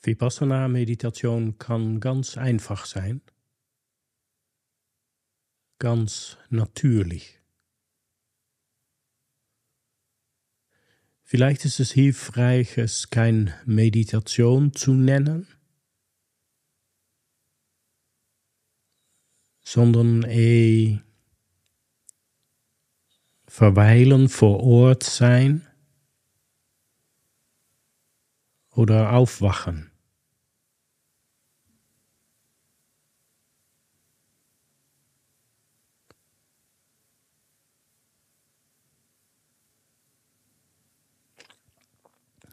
Vipassana-Meditation kann ganz einfach sein, ganz natürlich. Vielleicht ist es hilfreich, es kein Meditation zu nennen, sondern eh verweilen vor Ort sein oder aufwachen.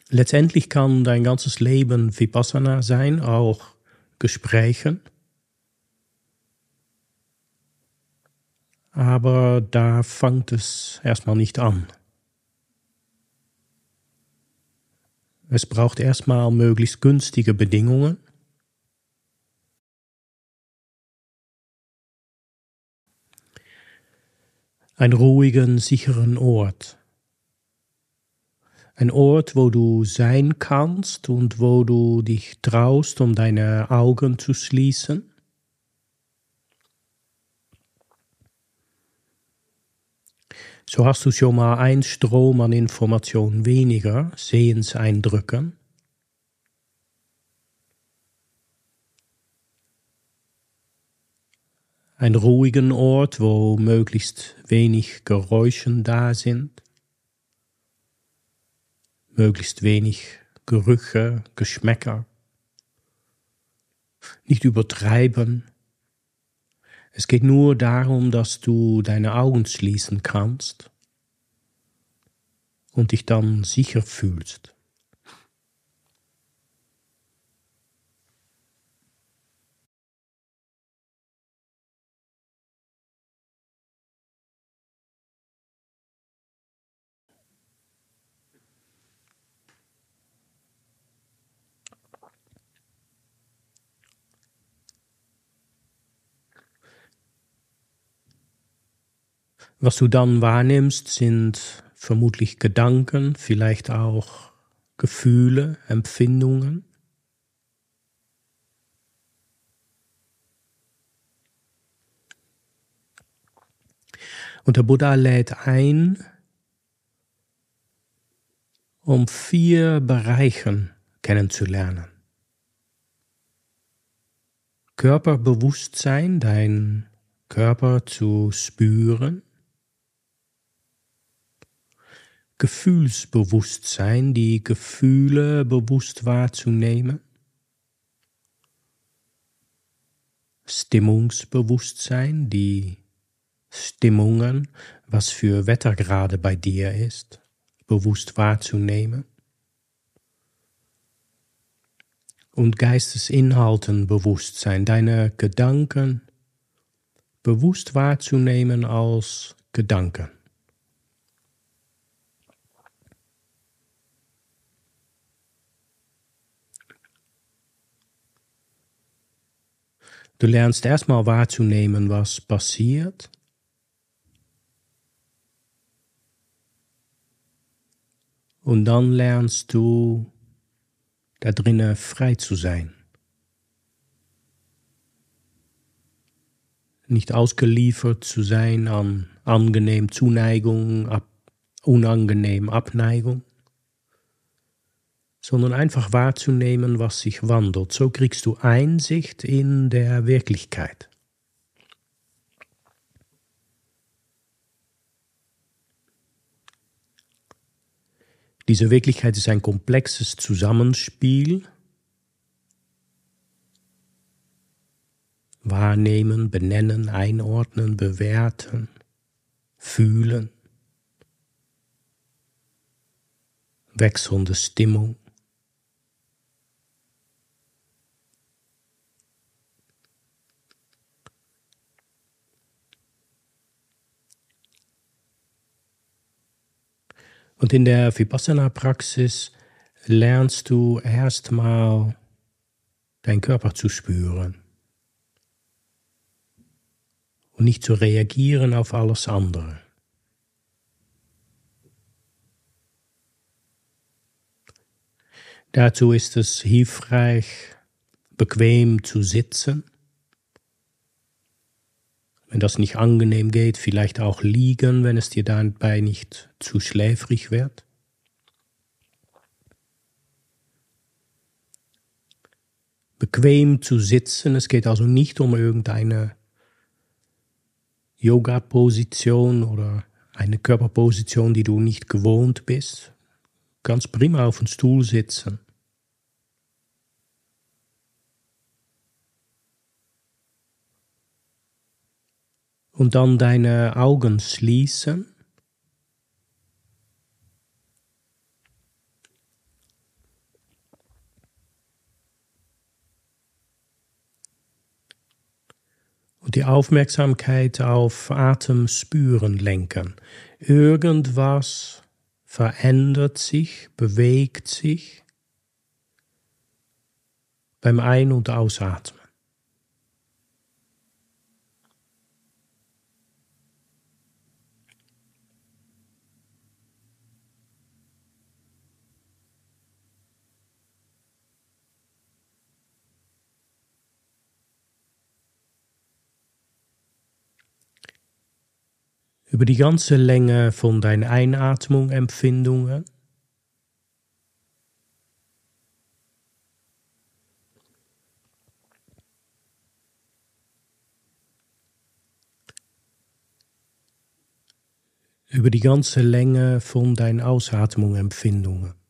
Letztendlich kann dein ganzes Leben Vipassana sein, auch Gesprächen. Aber da fängt es erstmal nicht an. Es braucht erstmal möglichst günstige Bedingungen. Einen ruhigen, sicheren Ort. Ein Ort, wo du sein kannst und wo du dich traust, um deine Augen zu schließen. So hast du schon mal ein Strom an Informationen weniger, Sehenseindrücken. Ein ruhigen Ort, wo möglichst wenig Geräuschen da sind, möglichst wenig Gerüche, Geschmäcker. Nicht übertreiben, es geht nur darum, dass du deine Augen schließen kannst und dich dann sicher fühlst. Was du dann wahrnimmst, sind vermutlich Gedanken, vielleicht auch Gefühle, Empfindungen. Und der Buddha lädt ein, um vier Bereichen kennenzulernen. Körperbewusstsein, dein Körper zu spüren. Gefühlsbewusstsein, die Gefühle bewusst wahrzunehmen. Stimmungsbewusstsein, die Stimmungen, was für Wetter gerade bei dir ist, bewusst wahrzunehmen. Und Geistesinhalten Bewusstsein, deine Gedanken bewusst wahrzunehmen als Gedanken. Du lernst erstmal wahrzunehmen, was passiert. Und dann lernst du da drinnen frei zu sein. Nicht ausgeliefert zu sein an angenehm Zuneigung, ab, unangenehm Abneigung sondern einfach wahrzunehmen, was sich wandelt. So kriegst du Einsicht in der Wirklichkeit. Diese Wirklichkeit ist ein komplexes Zusammenspiel. Wahrnehmen, benennen, einordnen, bewerten, fühlen, wechselnde Stimmung. Und in der Vipassana-Praxis lernst du erstmal deinen Körper zu spüren und nicht zu reagieren auf alles andere. Dazu ist es hilfreich, bequem zu sitzen. Wenn das nicht angenehm geht, vielleicht auch liegen, wenn es dir dabei nicht zu schläfrig wird. Bequem zu sitzen, es geht also nicht um irgendeine Yoga-Position oder eine Körperposition, die du nicht gewohnt bist. Ganz prima auf dem Stuhl sitzen. Und dann deine Augen schließen. Und die Aufmerksamkeit auf Atem spüren lenken. Irgendwas verändert sich, bewegt sich beim Ein- und Ausatmen. Über die ganze Länge von deinen Einatmung Empfindungen. Über die ganze Länge von deinen Ausatmung Empfindungen.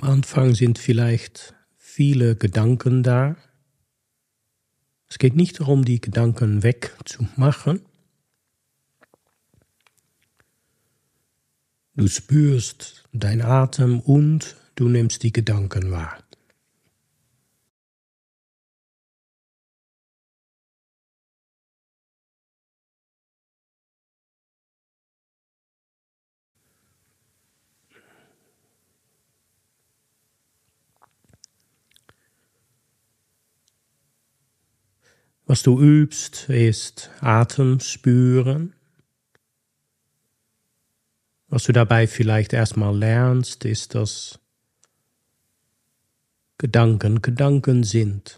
Am Anfang sind vielleicht viele Gedanken da. Es geht nicht darum, die Gedanken wegzumachen. Du spürst dein Atem und du nimmst die Gedanken wahr. Was du übst, ist Atem spüren. Was du dabei vielleicht erstmal lernst, ist, dass Gedanken Gedanken sind.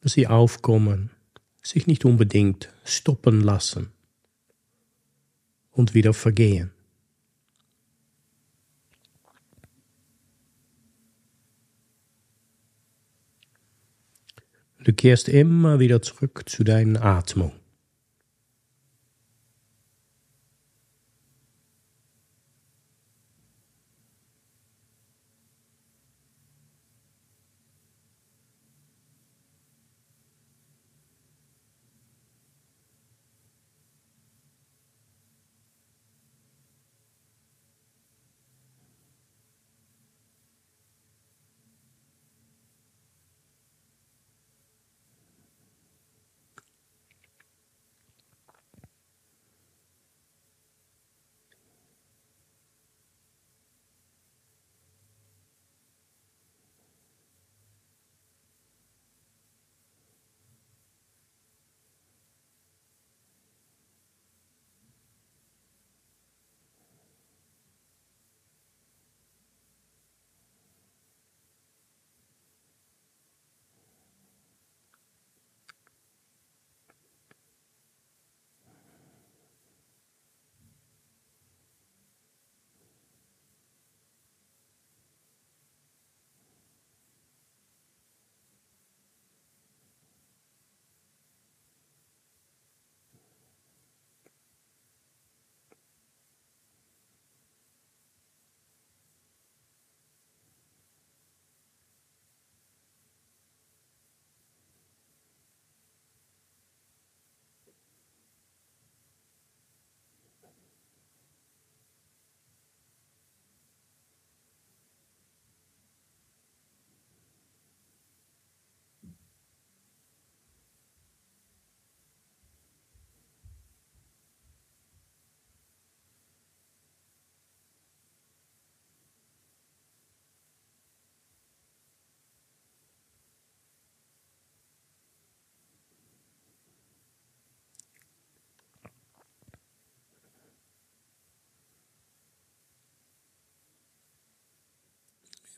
Dass sie aufkommen, sich nicht unbedingt stoppen lassen und wieder vergehen. Du kehrst immer wieder zurück zu deiner Atmung.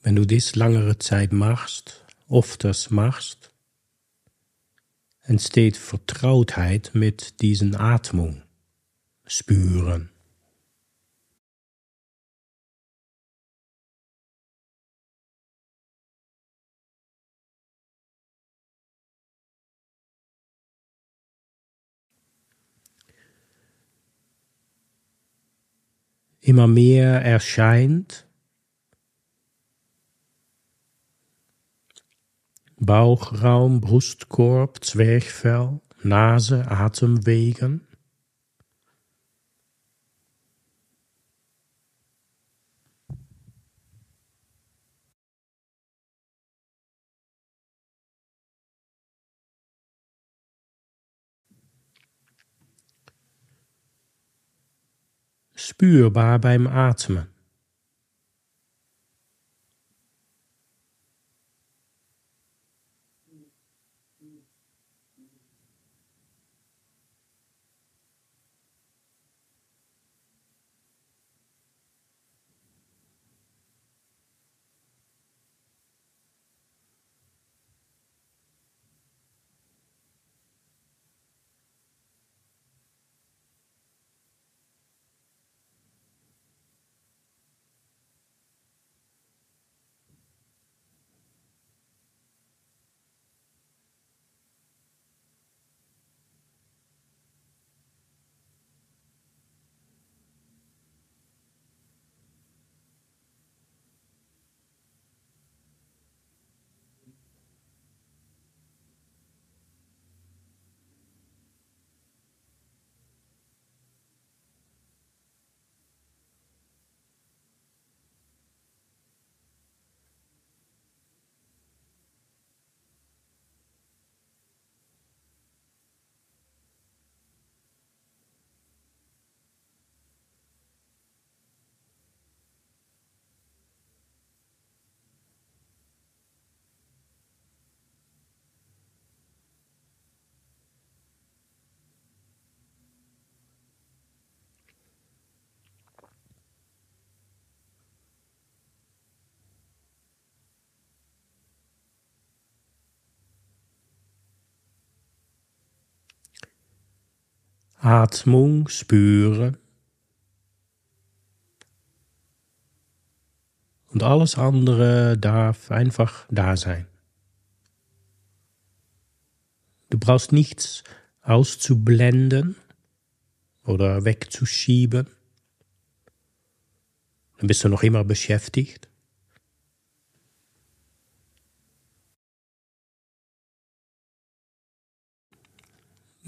Wenn du dies langere Zeit machst, öfters machst, entsteht Vertrautheit mit diesen Atmung, spüren. immer mehr erscheint. Bauchraum, Brustkorb, Zwerchfell, Nase, Atemwegen. spürbar beim Atmen. Atmung spüren. Und alles andere darf einfach da sein. Du brauchst nichts auszublenden oder wegzuschieben. Dann bist du noch immer beschäftigt.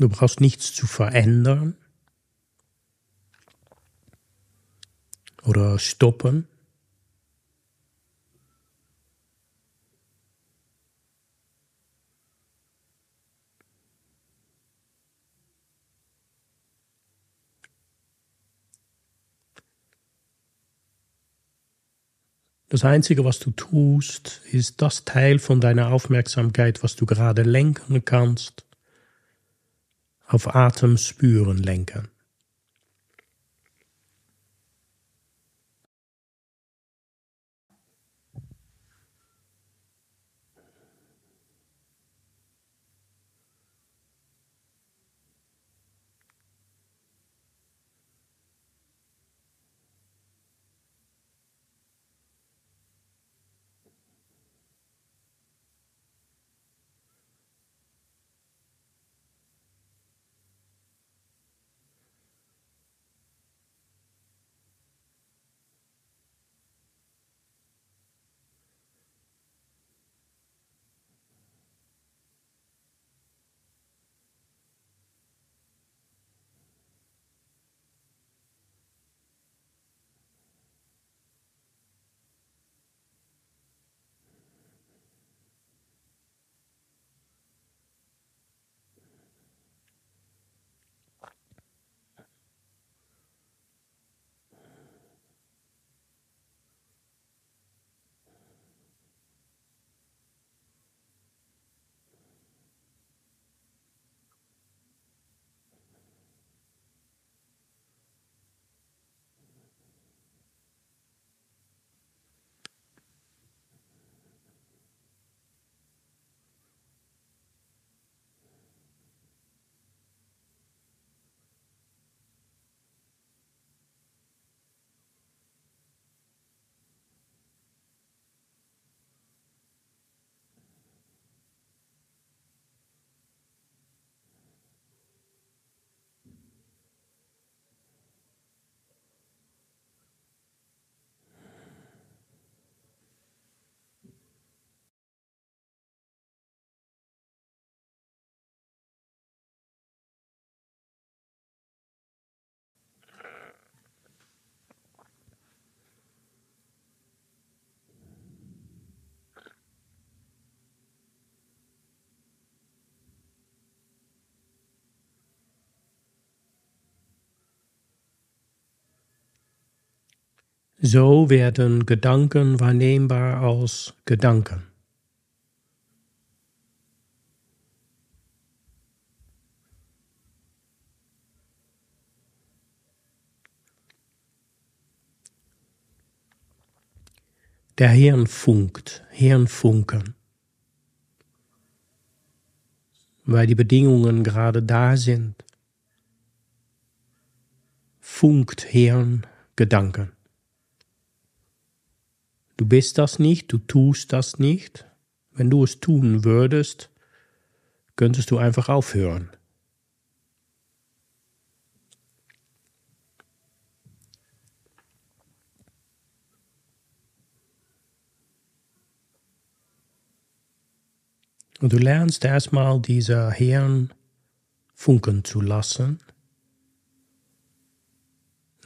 Du brauchst nichts zu verändern oder stoppen. Das Einzige, was du tust, ist das Teil von deiner Aufmerksamkeit, was du gerade lenken kannst auf Atem spüren lenken. So werden Gedanken wahrnehmbar als Gedanken. Der Hirn funkt, Hirnfunken. Weil die Bedingungen gerade da sind, funkt Hirn Gedanken. Du bist das nicht, du tust das nicht. Wenn du es tun würdest, könntest du einfach aufhören. Und du lernst erstmal dieser Hirn funken zu lassen,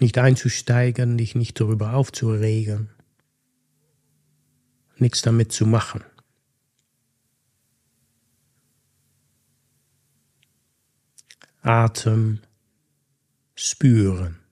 nicht einzusteigen, dich nicht darüber aufzuregen nichts damit zu machen. Atem spüren.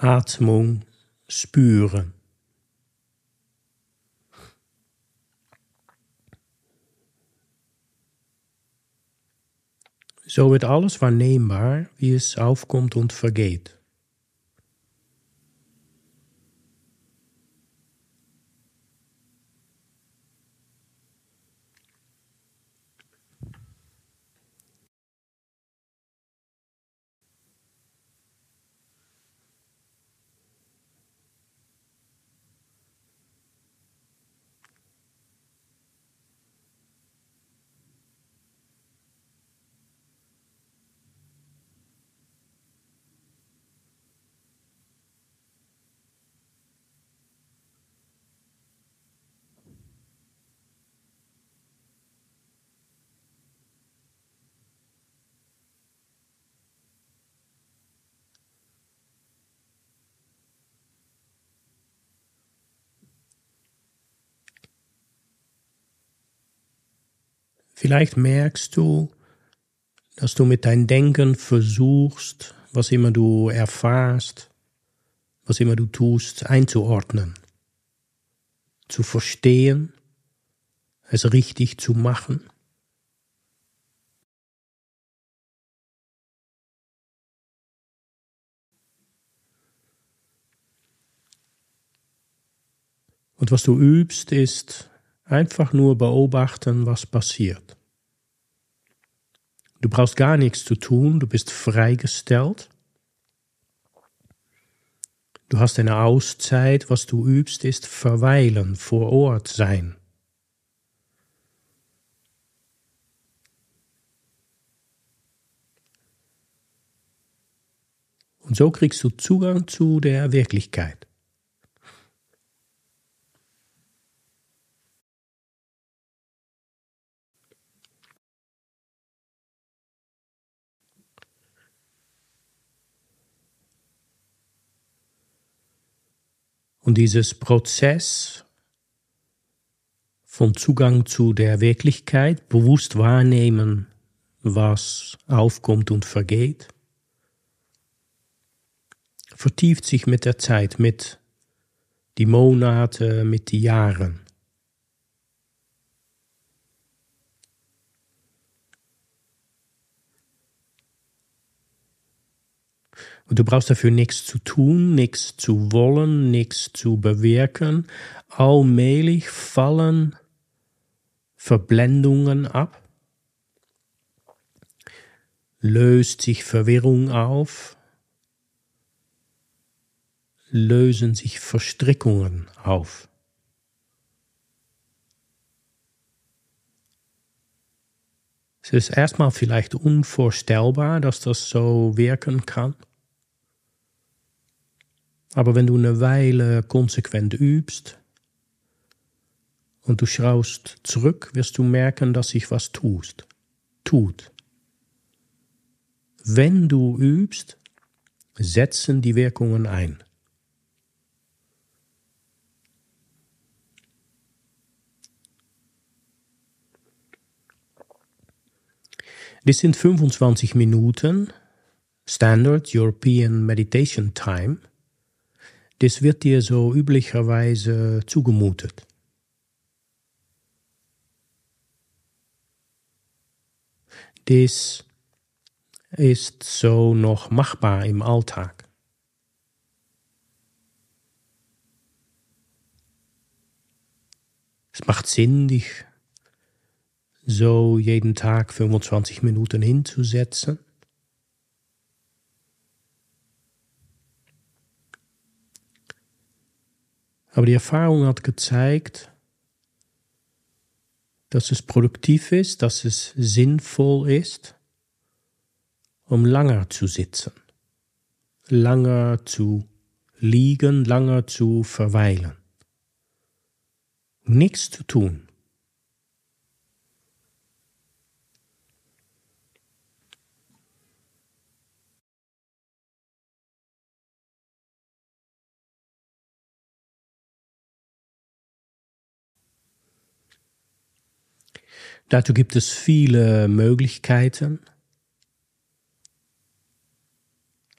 Atmung spüren. So wird alles wahrnehmbar, wie es aufkommt und vergeht. Vielleicht merkst du, dass du mit deinem Denken versuchst, was immer du erfahrst, was immer du tust, einzuordnen, zu verstehen, es richtig zu machen. Und was du übst, ist Einfach nur beobachten, was passiert. Du brauchst gar nichts zu tun, du bist freigestellt. Du hast eine Auszeit, was du übst, ist verweilen, vor Ort sein. Und so kriegst du Zugang zu der Wirklichkeit. Und dieses Prozess von Zugang zu der Wirklichkeit, bewusst wahrnehmen, was aufkommt und vergeht, vertieft sich mit der Zeit, mit die Monate, mit die Jahren. Und du brauchst dafür nichts zu tun, nichts zu wollen, nichts zu bewirken. Allmählich fallen Verblendungen ab, löst sich Verwirrung auf, lösen sich Verstrickungen auf. Es ist erstmal vielleicht unvorstellbar, dass das so wirken kann. Aber wenn du eine Weile konsequent übst und du schaust zurück, wirst du merken, dass sich was tust, tut. Wenn du übst, setzen die Wirkungen ein. Das sind 25 Minuten Standard European Meditation Time das wird dir so üblicherweise zugemutet. Das ist so noch machbar im Alltag. Es macht Sinn, dich so jeden Tag 25 Minuten hinzusetzen Aber die Erfahrung hat gezeigt, dass es produktiv ist, dass es sinnvoll ist, um langer zu sitzen, langer zu liegen, langer zu verweilen. Nichts zu tun. Dazu gibt es viele Möglichkeiten,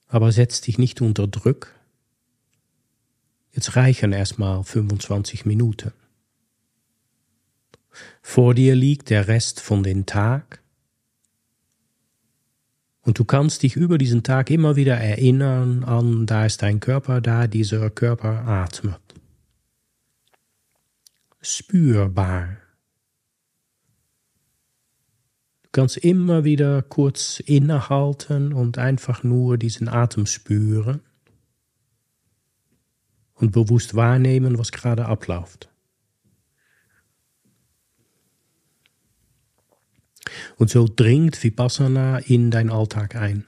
aber setz dich nicht unter Druck. Jetzt reichen erstmal 25 Minuten. Vor dir liegt der Rest von den Tag und du kannst dich über diesen Tag immer wieder erinnern an, da ist dein Körper, da dieser Körper atmet. Spürbar. Du kannst immer wieder kurz innehalten und einfach nur diesen Atem spüren und bewusst wahrnehmen, was gerade abläuft. Und so dringt Vipassana in dein Alltag ein.